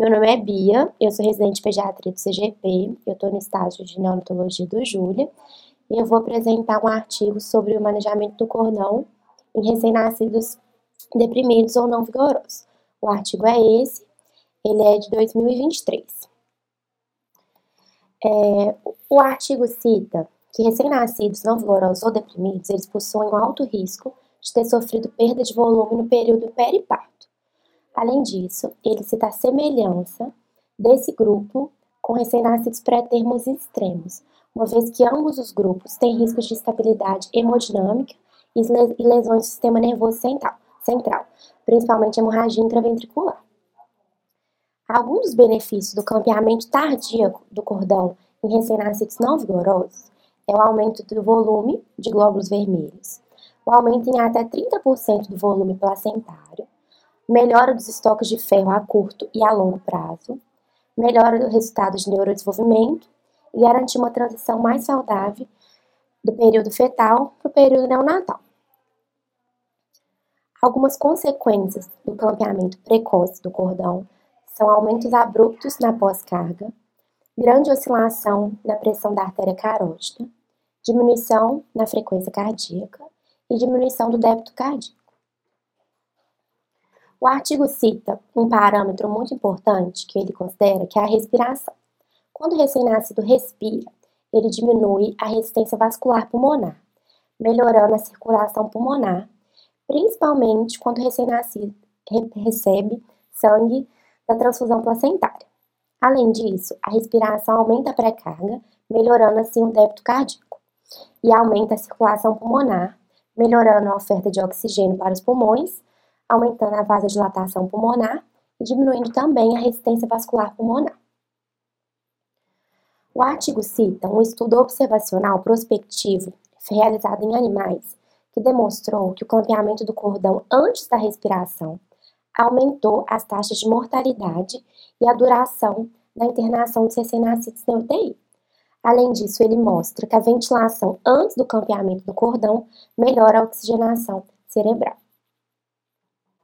Meu nome é Bia, eu sou residente de pediatria do CGP, eu estou no estágio de neonatologia do Júlia e eu vou apresentar um artigo sobre o manejamento do cordão em recém-nascidos deprimidos ou não vigorosos. O artigo é esse, ele é de 2023. É, o artigo cita que recém-nascidos não vigorosos ou deprimidos, eles possuem um alto risco de ter sofrido perda de volume no período periparto. Além disso, ele cita a semelhança desse grupo com recém-nascidos pré-termos extremos, uma vez que ambos os grupos têm riscos de estabilidade hemodinâmica e lesões do sistema nervoso central, central principalmente hemorragia intraventricular. Alguns dos benefícios do campeamento tardíaco do cordão em recém-nascidos não vigorosos é o aumento do volume de glóbulos vermelhos, o aumento em até 30% do volume placentário, melhora dos estoques de ferro a curto e a longo prazo, melhora do resultado de neurodesenvolvimento e garantir uma transição mais saudável do período fetal para o período neonatal. Algumas consequências do clampeamento precoce do cordão são aumentos abruptos na pós-carga, grande oscilação na pressão da artéria carótida, diminuição na frequência cardíaca e diminuição do débito cardíaco. O artigo cita um parâmetro muito importante que ele considera que é a respiração. Quando o recém-nascido respira, ele diminui a resistência vascular pulmonar, melhorando a circulação pulmonar, principalmente quando o recém-nascido recebe sangue da transfusão placentária. Além disso, a respiração aumenta a pré-carga, melhorando assim o débito cardíaco, e aumenta a circulação pulmonar, melhorando a oferta de oxigênio para os pulmões, aumentando a vasodilatação pulmonar e diminuindo também a resistência vascular pulmonar. O artigo cita um estudo observacional prospectivo realizado em animais que demonstrou que o clampeamento do cordão antes da respiração aumentou as taxas de mortalidade e a duração da internação de recém-nascidos na UTI. Além disso, ele mostra que a ventilação antes do campeamento do cordão melhora a oxigenação cerebral.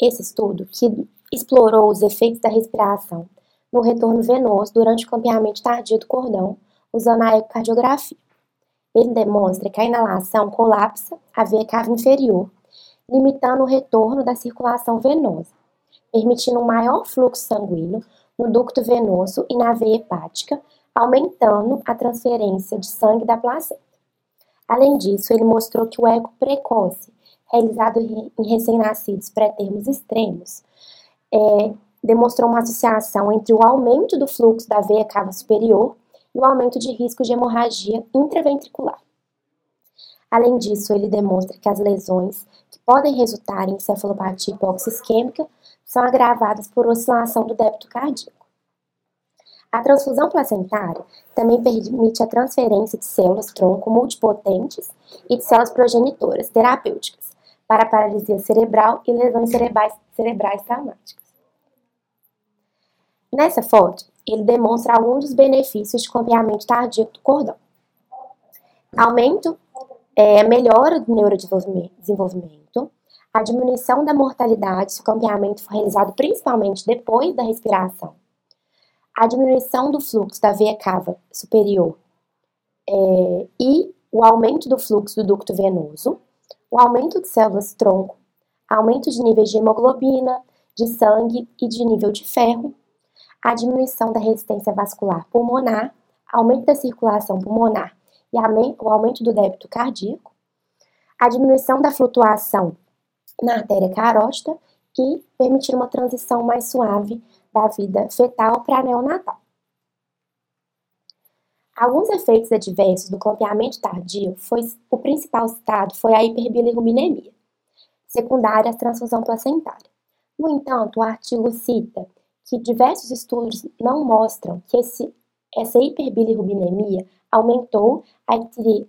Esse estudo, que explorou os efeitos da respiração no retorno venoso durante o campeamento tardio do cordão, usando a ecocardiografia. Ele demonstra que a inalação colapsa a veia cava inferior, limitando o retorno da circulação venosa, permitindo um maior fluxo sanguíneo no ducto venoso e na veia hepática, aumentando a transferência de sangue da placenta. Além disso, ele mostrou que o eco precoce realizado em recém-nascidos pré-termos extremos, é, demonstrou uma associação entre o aumento do fluxo da veia cava superior e o aumento de risco de hemorragia intraventricular. Além disso, ele demonstra que as lesões que podem resultar em encefalopatia hipoxisquêmica são agravadas por oscilação do débito cardíaco. A transfusão placentária também permite a transferência de células tronco multipotentes e de células progenitoras terapêuticas, para paralisia cerebral e lesões cerebrais, cerebrais traumáticas. Nessa foto, ele demonstra alguns dos benefícios de campeamento tardio do cordão. Aumento, é, melhora do neurodesenvolvimento, a diminuição da mortalidade se o campeamento for realizado principalmente depois da respiração, a diminuição do fluxo da veia cava superior é, e o aumento do fluxo do ducto venoso, o aumento de células tronco, aumento de níveis de hemoglobina, de sangue e de nível de ferro, a diminuição da resistência vascular pulmonar, aumento da circulação pulmonar e o aumento do débito cardíaco, a diminuição da flutuação na artéria carótida e permitir uma transição mais suave da vida fetal para neonatal. Alguns efeitos adversos do clampeamento tardio, foi, o principal citado foi a hiperbilirrubinemia, secundária à transfusão placentária. No entanto, o artigo cita que diversos estudos não mostram que esse, essa hiperbilirrubinemia aumentou a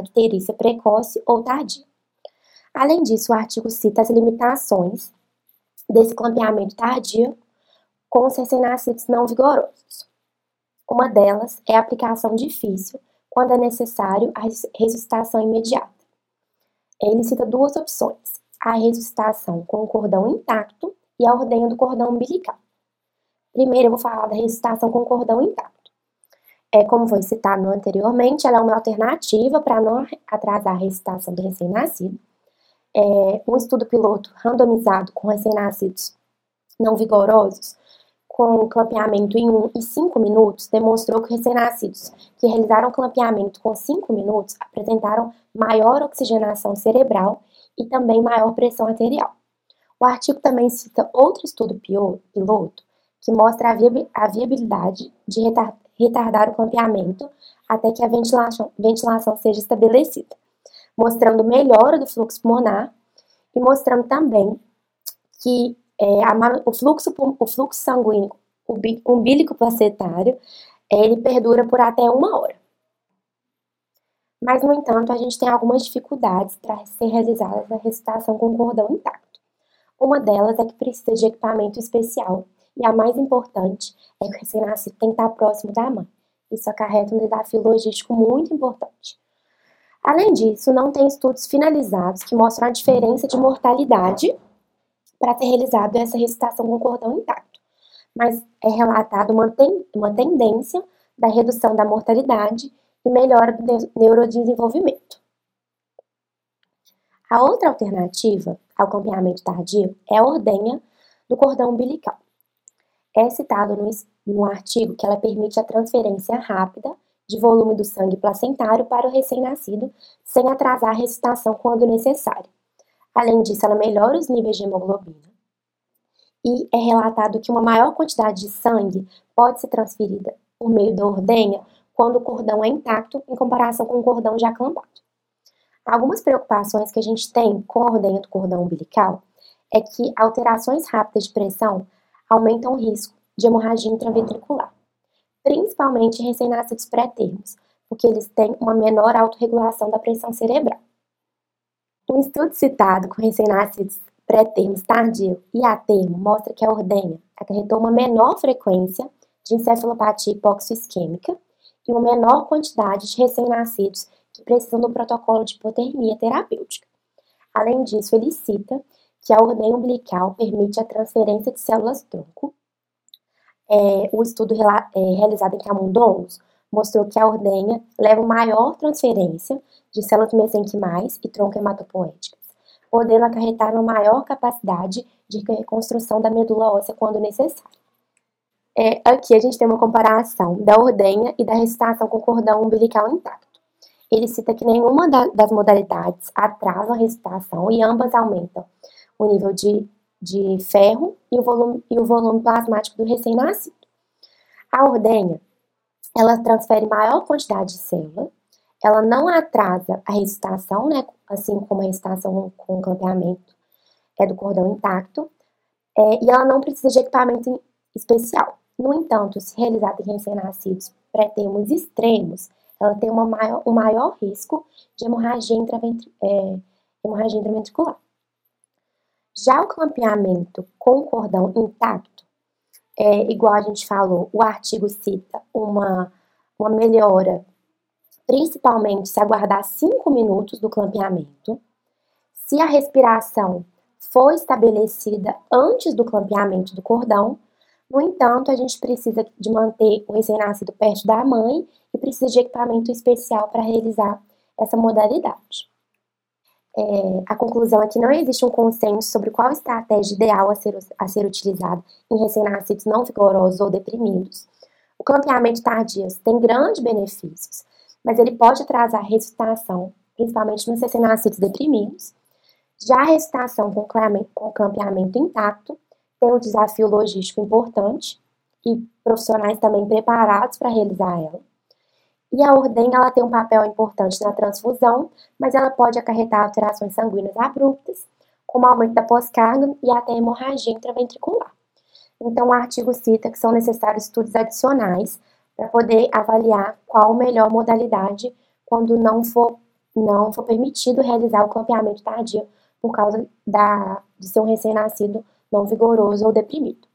icterícia precoce ou tardia. Além disso, o artigo cita as limitações desse clampeamento tardio com os recém-nascidos não vigorosos. Uma delas é a aplicação difícil, quando é necessário a ressuscitação imediata. Ele cita duas opções: a ressuscitação com o cordão intacto e a ordenha do cordão umbilical. Primeiro, eu vou falar da ressuscitação com cordão intacto. É, como foi citado anteriormente, ela é uma alternativa para não atrasar a ressuscitação do recém-nascido. É, um estudo piloto randomizado com recém-nascidos não vigorosos, com clampeamento em 1 e 5 minutos, demonstrou que recém-nascidos que realizaram clampeamento com 5 minutos apresentaram maior oxigenação cerebral e também maior pressão arterial. O artigo também cita outro estudo piloto que mostra a viabilidade de retardar o clampeamento até que a ventilação, ventilação seja estabelecida, mostrando melhora do fluxo pulmonar e mostrando também que é, a, o, fluxo, o fluxo sanguíneo umbilico placentário ele perdura por até uma hora. Mas, no entanto, a gente tem algumas dificuldades para ser realizada a ressuscitação com cordão intacto. Uma delas é que precisa de equipamento especial, e a mais importante é que o recém-nascido tem que estar próximo da mãe. Isso acarreta um desafio logístico muito importante. Além disso, não tem estudos finalizados que mostram a diferença de mortalidade para ter realizado essa ressuscitação com cordão intacto, mas é relatado uma, ten uma tendência da redução da mortalidade e melhora do neurodesenvolvimento. A outra alternativa ao campeamento tardio é a ordenha do cordão umbilical. É citado no, no artigo que ela permite a transferência rápida de volume do sangue placentário para o recém-nascido, sem atrasar a ressuscitação quando necessário. Além disso, ela melhora os níveis de hemoglobina. E é relatado que uma maior quantidade de sangue pode ser transferida por meio da ordenha quando o cordão é intacto em comparação com o cordão já clampado. Algumas preocupações que a gente tem com a ordenha do cordão umbilical é que alterações rápidas de pressão aumentam o risco de hemorragia intraventricular, principalmente recém-nascidos pré-termos, porque eles têm uma menor autorregulação da pressão cerebral. Um estudo citado com recém-nascidos pré-termos tardio e a termo mostra que a ordenha acarretou uma menor frequência de encefalopatia hipoxoisquêmica e uma menor quantidade de recém-nascidos que precisam do protocolo de hipotermia terapêutica. Além disso, ele cita que a ordenha umbilical permite a transferência de células-tronco. É, o estudo é, realizado em camundongos mostrou que a ordenha leva maior transferência de células mesenquimais e tronco hematopoéticas, podendo acarretar uma maior capacidade de reconstrução da medula óssea quando necessário. É, aqui a gente tem uma comparação da ordenha e da recitação com cordão umbilical intacto. Ele cita que nenhuma da, das modalidades atrasa a recitação e ambas aumentam o nível de, de ferro e o, volume, e o volume plasmático do recém-nascido. A ordenha ela transfere maior quantidade de célula, ela não atrasa a recitação, né, assim como a recitação com campeamento é do cordão intacto, é, e ela não precisa de equipamento especial. No entanto, se realizada em recém-nascidos pré-termos extremos, ela tem uma maior, um maior risco de hemorragia, é, hemorragia intraventricular. Já o clampeamento com cordão intacto, é, igual a gente falou, o artigo cita uma, uma melhora, principalmente se aguardar 5 minutos do clampeamento, se a respiração for estabelecida antes do clampeamento do cordão. No entanto, a gente precisa de manter o recém-nascido perto da mãe e precisa de equipamento especial para realizar essa modalidade. É, a conclusão é que não existe um consenso sobre qual estratégia ideal a ser, a ser utilizada em recém-nascidos não vigorosos ou deprimidos. O clampeamento tardio tem grandes benefícios, mas ele pode atrasar a ressuscitação, principalmente nos recém-nascidos deprimidos. Já a ressuscitação com, com clampeamento intacto tem um desafio logístico importante e profissionais também preparados para realizar ela. E a ordenha ela tem um papel importante na transfusão, mas ela pode acarretar alterações sanguíneas abruptas, como aumento da pós-carga e até hemorragia intraventricular. Então, o artigo cita que são necessários estudos adicionais para poder avaliar qual a melhor modalidade quando não for, não for permitido realizar o clampeamento tardio por causa da, de ser um recém-nascido não vigoroso ou deprimido.